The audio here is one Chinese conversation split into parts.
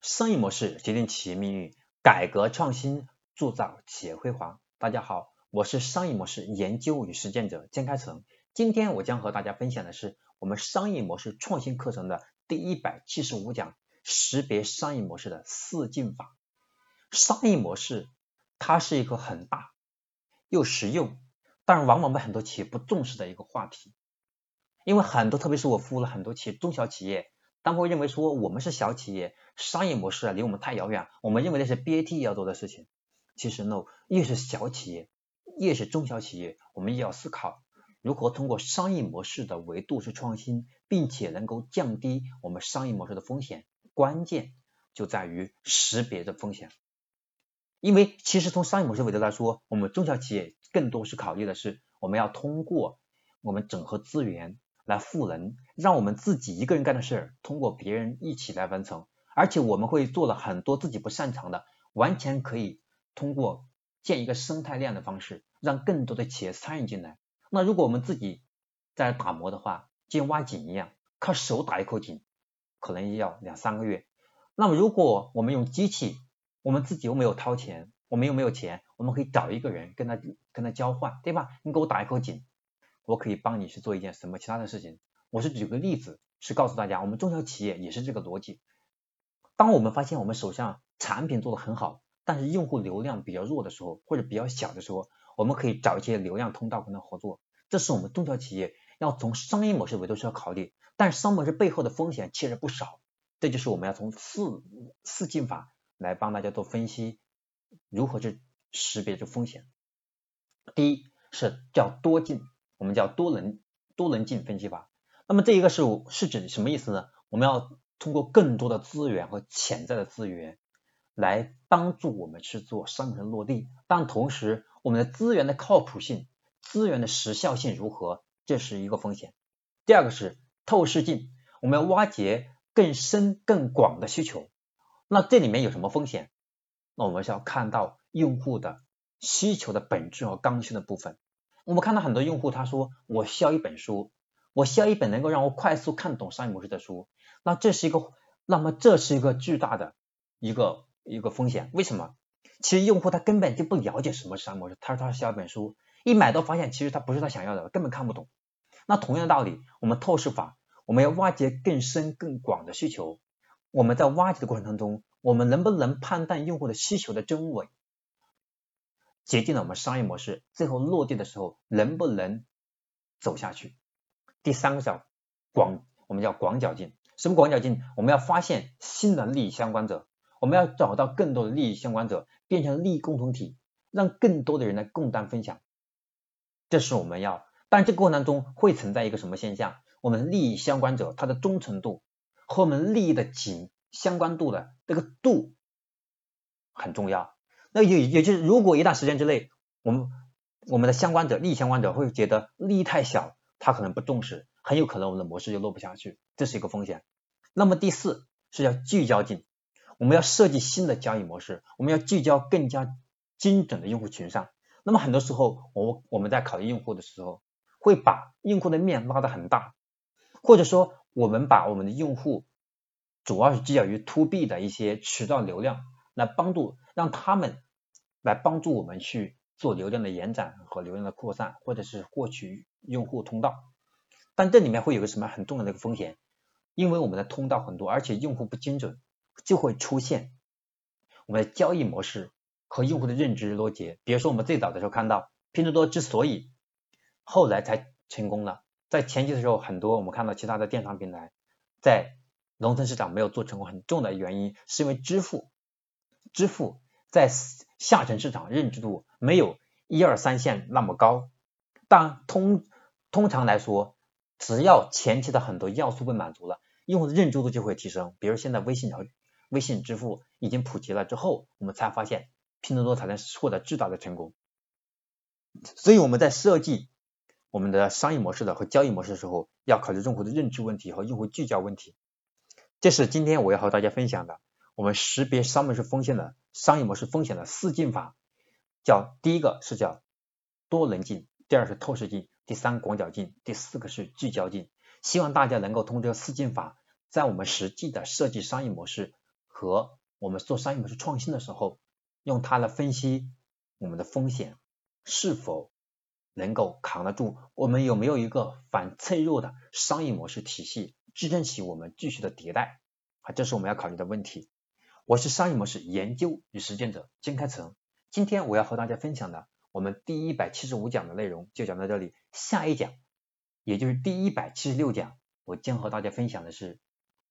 商业模式决定企业命运，改革创新铸造企业辉煌。大家好，我是商业模式研究与实践者江开成。今天我将和大家分享的是我们商业模式创新课程的第一百七十五讲：识别商业模式的四进法。商业模式它是一个很大又实用，但是往往被很多企业不重视的一个话题。因为很多，特别是我服务了很多企业，中小企业。他们会认为说我们是小企业，商业模式啊离我们太遥远，我们认为那是 BAT 要做的事情。其实呢，越是小企业，越是中小企业，我们也要思考如何通过商业模式的维度去创新，并且能够降低我们商业模式的风险。关键就在于识别的风险。因为其实从商业模式维度来说，我们中小企业更多是考虑的是我们要通过我们整合资源。来赋能，让我们自己一个人干的事儿，通过别人一起来完成，而且我们会做了很多自己不擅长的，完全可以通过建一个生态链的方式，让更多的企业参与进来。那如果我们自己在打磨的话，就像挖井一样，靠手打一口井，可能要两三个月。那么如果我们用机器，我们自己又没有掏钱，我们又没有钱，我们可以找一个人跟他跟他交换，对吧？你给我打一口井。我可以帮你去做一件什么其他的事情？我是举个例子，是告诉大家，我们中小企业也是这个逻辑。当我们发现我们手上产品做的很好，但是用户流量比较弱的时候，或者比较小的时候，我们可以找一些流量通道跟他合作。这是我们中小企业要从商业模式维度上考虑，但商业模式背后的风险其实不少。这就是我们要从四四进法来帮大家做分析，如何去识别这风险。第一是叫多进。我们叫多能多能进分析法，那么这一个是是指什么意思呢？我们要通过更多的资源和潜在的资源来帮助我们去做商城落地，但同时我们的资源的靠谱性、资源的时效性如何，这是一个风险。第二个是透视镜，我们要挖掘更深更广的需求，那这里面有什么风险？那我们是要看到用户的需求的本质和刚需的部分。我们看到很多用户，他说我需要一本书，我需要一本能够让我快速看懂商业模式的书。那这是一个，那么这是一个巨大的一个一个风险。为什么？其实用户他根本就不了解什么是商业模式，他说他需要一本书，一买到发现其实他不是他想要的，根本看不懂。那同样的道理，我们透视法，我们要挖掘更深更广的需求。我们在挖掘的过程当中，我们能不能判断用户的需求的真伪？决定了我们商业模式最后落地的时候能不能走下去。第三个叫广，我们叫广角镜。什么广角镜？我们要发现新的利益相关者，我们要找到更多的利益相关者，变成利益共同体，让更多的人来共担分享。这是我们要，但这个过程当中会存在一个什么现象？我们利益相关者他的忠诚度和我们利益的紧相关度的这个度很重要。那也也就是，如果一段时间之内，我们我们的相关者、利益相关者会觉得利益太小，他可能不重视，很有可能我们的模式就落不下去，这是一个风险。那么第四是要聚焦进，我们要设计新的交易模式，我们要聚焦更加精准的用户群上。那么很多时候，我我们在考虑用户的时候，会把用户的面拉得很大，或者说我们把我们的用户主要是聚焦于 to B 的一些渠道流量。来帮助让他们来帮助我们去做流量的延展和流量的扩散，或者是获取用户通道。但这里面会有个什么很重要的一个风险？因为我们的通道很多，而且用户不精准，就会出现我们的交易模式和用户的认知脱节。比如说我们最早的时候看到拼多多之所以后来才成功了，在前期的时候很多我们看到其他的电商平台在农村市场没有做成功，很重要的原因是因为支付。支付在下沉市场认知度没有一二三线那么高，但通通常来说，只要前期的很多要素被满足了，用户的认知度就会提升。比如现在微信和微信支付已经普及了之后，我们才发现拼多多才能获得巨大的成功。所以我们在设计我们的商业模式的和交易模式的时候，要考虑用户的认知问题和用户聚焦问题。这是今天我要和大家分享的。我们识别商业模式风险的商业模式风险的四进法，叫第一个是叫多棱镜，第二是透视镜，第三广角镜，第四个是聚焦镜。希望大家能够通过四进法，在我们实际的设计商业模式和我们做商业模式创新的时候，用它来分析我们的风险是否能够扛得住，我们有没有一个反脆弱的商业模式体系支撑起我们继续的迭代啊，这是我们要考虑的问题。我是商业模式研究与实践者金开成，今天我要和大家分享的我们第一百七十五讲的内容就讲到这里，下一讲也就是第一百七十六讲，我将和大家分享的是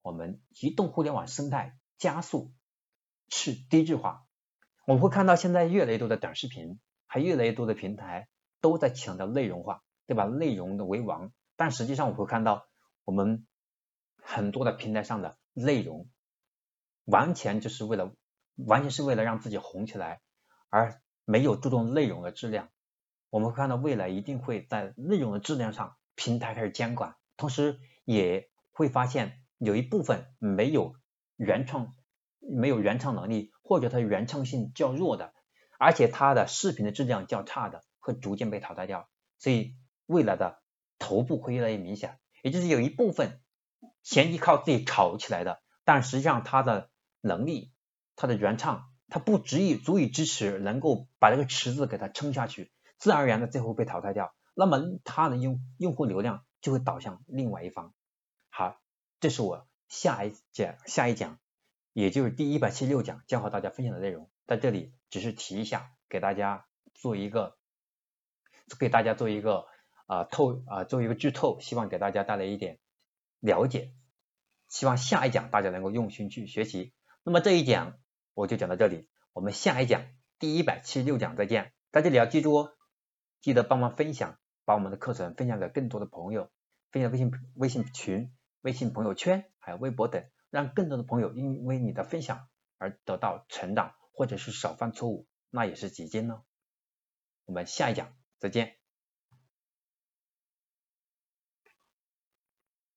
我们移动互联网生态加速去低质化。我们会看到现在越来越多的短视频，还越来越多的平台都在强调内容化，对吧？内容的为王，但实际上我会看到我们很多的平台上的内容。完全就是为了，完全是为了让自己红起来，而没有注重内容的质量。我们会看到未来一定会在内容的质量上，平台开始监管，同时也会发现有一部分没有原创、没有原创能力，或者它原创性较弱的，而且它的视频的质量较差的，会逐渐被淘汰掉。所以未来的头部会越来越明显，也就是有一部分前期靠自己炒起来的，但实际上它的。能力，它的原创，它不足以足以支持能够把这个池子给它撑下去，自然而然的最后被淘汰掉，那么它的用用户流量就会导向另外一方。好，这是我下一讲下一讲，也就是第一百七十六讲将和大家分享的内容，在这里只是提一下，给大家做一个给大家做一个啊透啊做一个剧透，希望给大家带来一点了解，希望下一讲大家能够用心去学习。那么这一讲我就讲到这里，我们下一讲第一百七十六讲再见。在这里要记住哦，记得帮忙分享，把我们的课程分享给更多的朋友，分享微信微信群、微信朋友圈，还有微博等，让更多的朋友因为你的分享而得到成长，或者是少犯错误，那也是基金呢。我们下一讲再见。